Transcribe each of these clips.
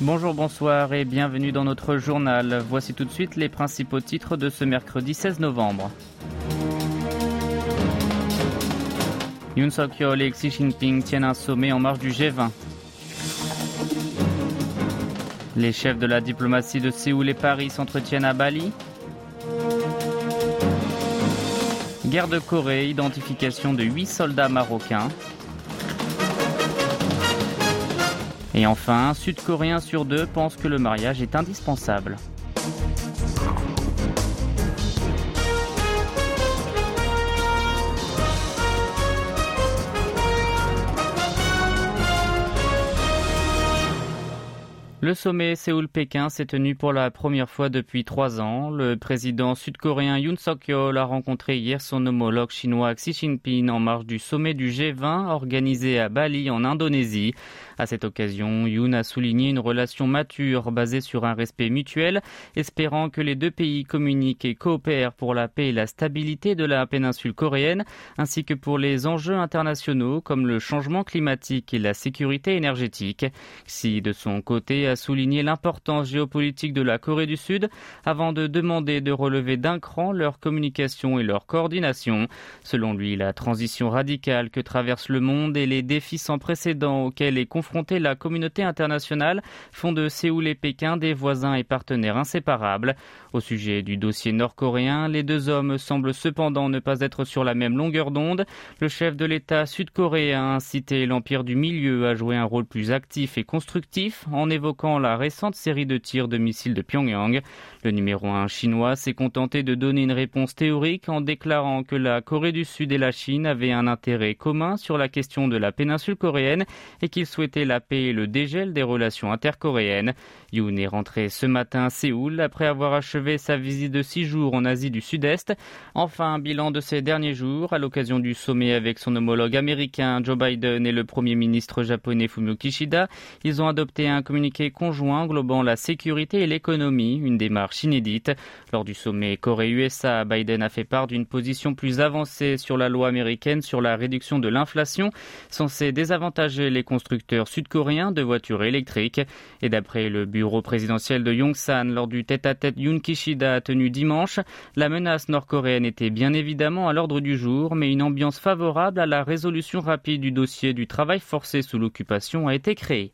Bonjour, bonsoir et bienvenue dans notre journal. Voici tout de suite les principaux titres de ce mercredi 16 novembre. Yoon Suk-yeol et Xi Jinping tiennent un sommet en marge du G20. Les chefs de la diplomatie de Séoul et Paris s'entretiennent à Bali. Guerre de Corée, identification de 8 soldats marocains. Et enfin, Sud-Coréen sur deux pense que le mariage est indispensable. Le sommet Séoul-Pékin s'est tenu pour la première fois depuis trois ans. Le président sud-coréen Yoon Suk-yeol a rencontré hier son homologue chinois Xi Jinping en marge du sommet du G20 organisé à Bali en Indonésie. À cette occasion, Yoon a souligné une relation mature basée sur un respect mutuel, espérant que les deux pays communiquent et coopèrent pour la paix et la stabilité de la péninsule coréenne, ainsi que pour les enjeux internationaux comme le changement climatique et la sécurité énergétique. Xi, de son côté, a souligné l'importance géopolitique de la Corée du Sud avant de demander de relever d'un cran leur communication et leur coordination. Selon lui, la transition radicale que traverse le monde et les défis sans précédent auxquels est confronté la communauté internationale font de Séoul et Pékin des voisins et partenaires inséparables. Au sujet du dossier nord-coréen, les deux hommes semblent cependant ne pas être sur la même longueur d'onde. Le chef de l'État sud-coréen a incité l'Empire du Milieu à jouer un rôle plus actif et constructif en évoquant la récente série de tirs de missiles de Pyongyang. Le numéro un chinois s'est contenté de donner une réponse théorique en déclarant que la Corée du Sud et la Chine avaient un intérêt commun sur la question de la péninsule coréenne et qu'il souhaitait la paix et le dégel des relations intercoréennes. Yoon est rentré ce matin à Séoul après avoir achevé sa visite de six jours en Asie du Sud-Est. Enfin, un bilan de ces derniers jours à l'occasion du sommet avec son homologue américain Joe Biden et le premier ministre japonais Fumio Kishida. Ils ont adopté un communiqué conjoint englobant la sécurité et l'économie, une démarche inédite. Lors du sommet Corée-USA, Biden a fait part d'une position plus avancée sur la loi américaine sur la réduction de l'inflation, censée désavantager les constructeurs sud-coréen de voitures électriques. Et d'après le bureau présidentiel de Yongsan, lors du tête-à-tête Yoon Kishida tenu dimanche, la menace nord-coréenne était bien évidemment à l'ordre du jour, mais une ambiance favorable à la résolution rapide du dossier du travail forcé sous l'occupation a été créée.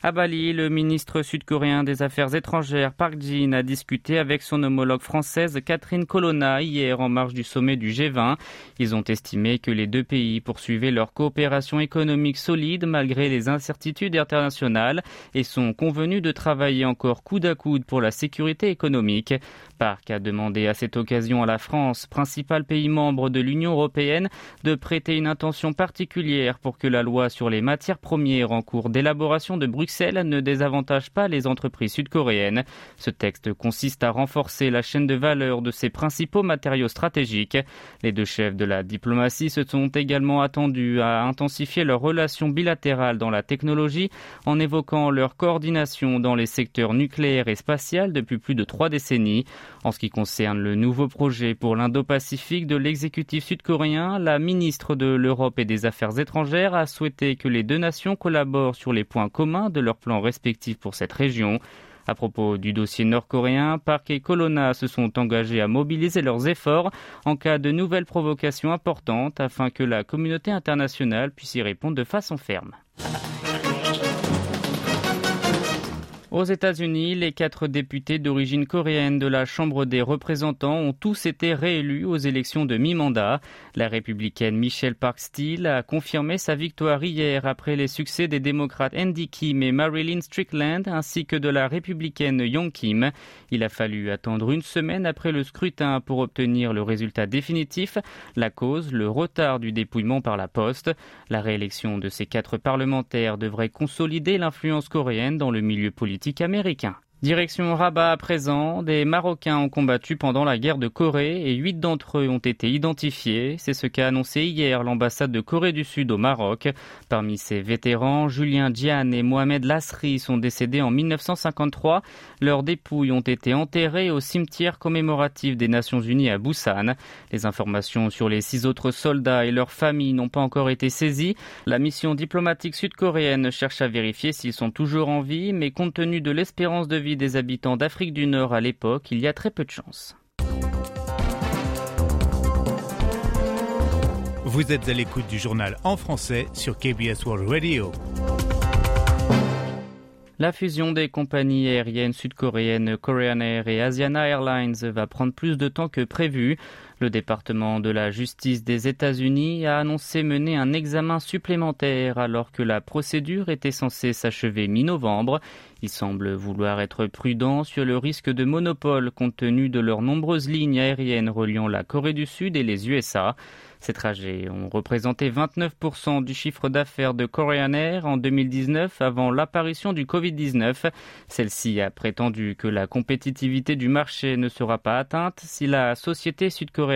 À Bali, le ministre sud-coréen des Affaires étrangères Park Jin a discuté avec son homologue française Catherine Colonna hier en marge du sommet du G20. Ils ont estimé que les deux pays poursuivaient leur coopération économique solide malgré les incertitudes internationales et sont convenus de travailler encore coude à coude pour la sécurité économique. Park a demandé à cette occasion à la France, principal pays membre de l'Union européenne, de prêter une attention particulière pour que la loi sur les matières premières en cours d'élaboration de Bruxelles ne désavantage pas les entreprises sud-coréennes. Ce texte consiste à renforcer la chaîne de valeur de ces principaux matériaux stratégiques. Les deux chefs de la diplomatie se sont également attendus à intensifier leurs relations bilatérales dans la technologie en évoquant leur coordination dans les secteurs nucléaires et spatial depuis plus de trois décennies. En ce qui concerne le nouveau projet pour l'Indo-Pacifique de l'exécutif sud-coréen, la ministre de l'Europe et des Affaires étrangères a souhaité que les deux nations collaborent sur les points communs de leurs plans respectifs pour cette région. À propos du dossier nord-coréen, Park et Colonna se sont engagés à mobiliser leurs efforts en cas de nouvelles provocations importantes afin que la communauté internationale puisse y répondre de façon ferme. Aux États-Unis, les quatre députés d'origine coréenne de la Chambre des représentants ont tous été réélus aux élections de mi-mandat. La républicaine Michelle Park Steele a confirmé sa victoire hier après les succès des démocrates Andy Kim et Marilyn Strickland ainsi que de la républicaine Young Kim. Il a fallu attendre une semaine après le scrutin pour obtenir le résultat définitif. La cause, le retard du dépouillement par la poste. La réélection de ces quatre parlementaires devrait consolider l'influence coréenne dans le milieu politique américain. Direction Rabat à présent, des Marocains ont combattu pendant la guerre de Corée et huit d'entre eux ont été identifiés. C'est ce qu'a annoncé hier l'ambassade de Corée du Sud au Maroc. Parmi ces vétérans, Julien Diane et Mohamed Lasri sont décédés en 1953. Leurs dépouilles ont été enterrées au cimetière commémoratif des Nations Unies à Busan. Les informations sur les six autres soldats et leurs familles n'ont pas encore été saisies. La mission diplomatique sud-coréenne cherche à vérifier s'ils sont toujours en vie, mais compte tenu de l'espérance de vie des habitants d'Afrique du Nord à l'époque, il y a très peu de chance. Vous êtes à l'écoute du journal en français sur KBS World Radio. La fusion des compagnies aériennes sud-coréennes Korean Air et Asiana Airlines va prendre plus de temps que prévu. Le département de la justice des États-Unis a annoncé mener un examen supplémentaire alors que la procédure était censée s'achever mi-novembre. Il semble vouloir être prudent sur le risque de monopole compte tenu de leurs nombreuses lignes aériennes reliant la Corée du Sud et les USA. Ces trajets ont représenté 29% du chiffre d'affaires de Korean Air en 2019 avant l'apparition du Covid-19. Celle-ci a prétendu que la compétitivité du marché ne sera pas atteinte si la société sud-coréenne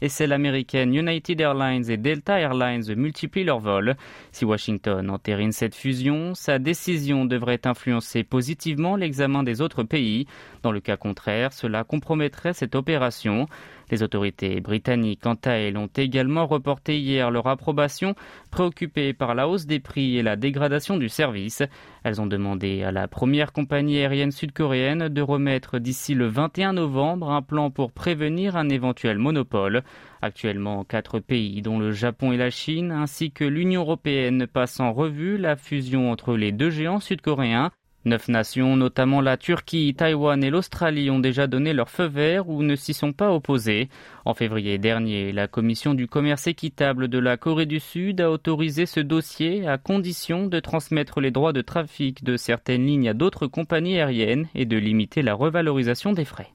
Et celle américaine United Airlines et Delta Airlines multiplient leurs vols. Si Washington entérine cette fusion, sa décision devrait influencer positivement l'examen des autres pays. Dans le cas contraire, cela compromettrait cette opération. Les autorités britanniques, quant à elles, ont également reporté hier leur approbation, préoccupées par la hausse des prix et la dégradation du service. Elles ont demandé à la première compagnie aérienne sud-coréenne de remettre d'ici le 21 novembre un plan pour prévenir un éventuel monopole. Actuellement, quatre pays, dont le Japon et la Chine, ainsi que l'Union européenne, passent en revue la fusion entre les deux géants sud-coréens. Neuf nations, notamment la Turquie, Taïwan et l'Australie, ont déjà donné leur feu vert ou ne s'y sont pas opposés. En février dernier, la Commission du commerce équitable de la Corée du Sud a autorisé ce dossier à condition de transmettre les droits de trafic de certaines lignes à d'autres compagnies aériennes et de limiter la revalorisation des frais.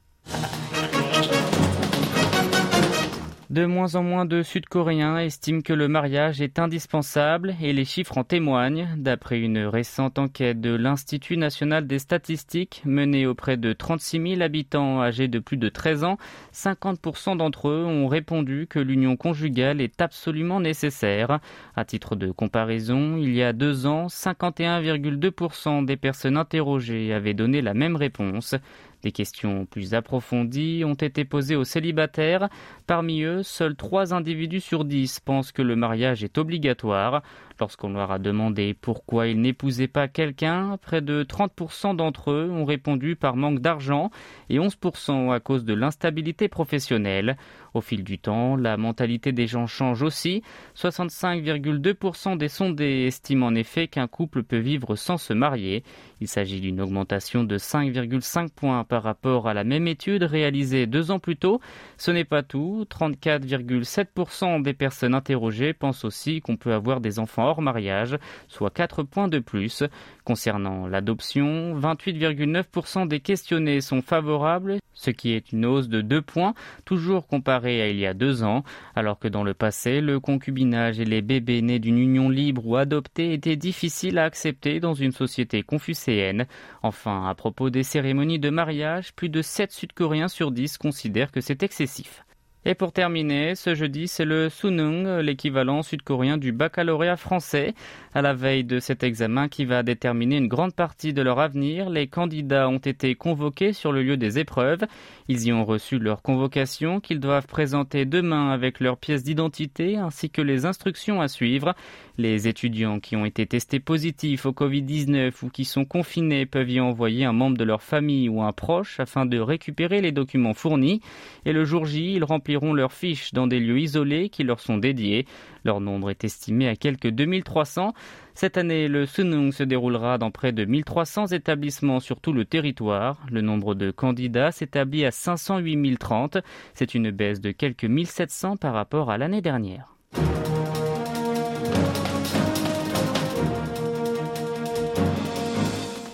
De moins en moins de Sud-Coréens estiment que le mariage est indispensable et les chiffres en témoignent. D'après une récente enquête de l'Institut national des statistiques menée auprès de 36 000 habitants âgés de plus de 13 ans, 50% d'entre eux ont répondu que l'union conjugale est absolument nécessaire. À titre de comparaison, il y a deux ans, 51,2% des personnes interrogées avaient donné la même réponse. Des questions plus approfondies ont été posées aux célibataires. Parmi eux, seuls trois individus sur dix pensent que le mariage est obligatoire. Lorsqu'on leur a demandé pourquoi ils n'épousaient pas quelqu'un, près de 30% d'entre eux ont répondu par manque d'argent et 11% à cause de l'instabilité professionnelle. Au fil du temps, la mentalité des gens change aussi. 65,2% des sondés estiment en effet qu'un couple peut vivre sans se marier. Il s'agit d'une augmentation de 5,5 points par rapport à la même étude réalisée deux ans plus tôt. Ce n'est pas tout. 34,7% des personnes interrogées pensent aussi qu'on peut avoir des enfants hors mariage, soit 4 points de plus. Concernant l'adoption, 28,9% des questionnés sont favorables, ce qui est une hausse de 2 points, toujours comparé à il y a deux ans, alors que dans le passé, le concubinage et les bébés nés d'une union libre ou adoptée étaient difficiles à accepter dans une société confucéenne. Enfin, à propos des cérémonies de mariage, plus de 7 Sud-Coréens sur 10 considèrent que c'est excessif. Et pour terminer, ce jeudi, c'est le Sunung, l'équivalent sud-coréen du baccalauréat français. À la veille de cet examen qui va déterminer une grande partie de leur avenir, les candidats ont été convoqués sur le lieu des épreuves. Ils y ont reçu leur convocation qu'ils doivent présenter demain avec leurs pièces d'identité ainsi que les instructions à suivre. Les étudiants qui ont été testés positifs au Covid-19 ou qui sont confinés peuvent y envoyer un membre de leur famille ou un proche afin de récupérer les documents fournis. Et le jour J, ils rempliront leurs fiches dans des lieux isolés qui leur sont dédiés. Leur nombre est estimé à quelques 2300. Cette année, le Sunung se déroulera dans près de 1300 établissements sur tout le territoire. Le nombre de candidats s'établit à 508 030. C'est une baisse de quelques 1700 par rapport à l'année dernière.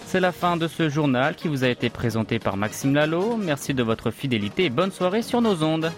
C'est la fin de ce journal qui vous a été présenté par Maxime Lalo. Merci de votre fidélité et bonne soirée sur nos ondes.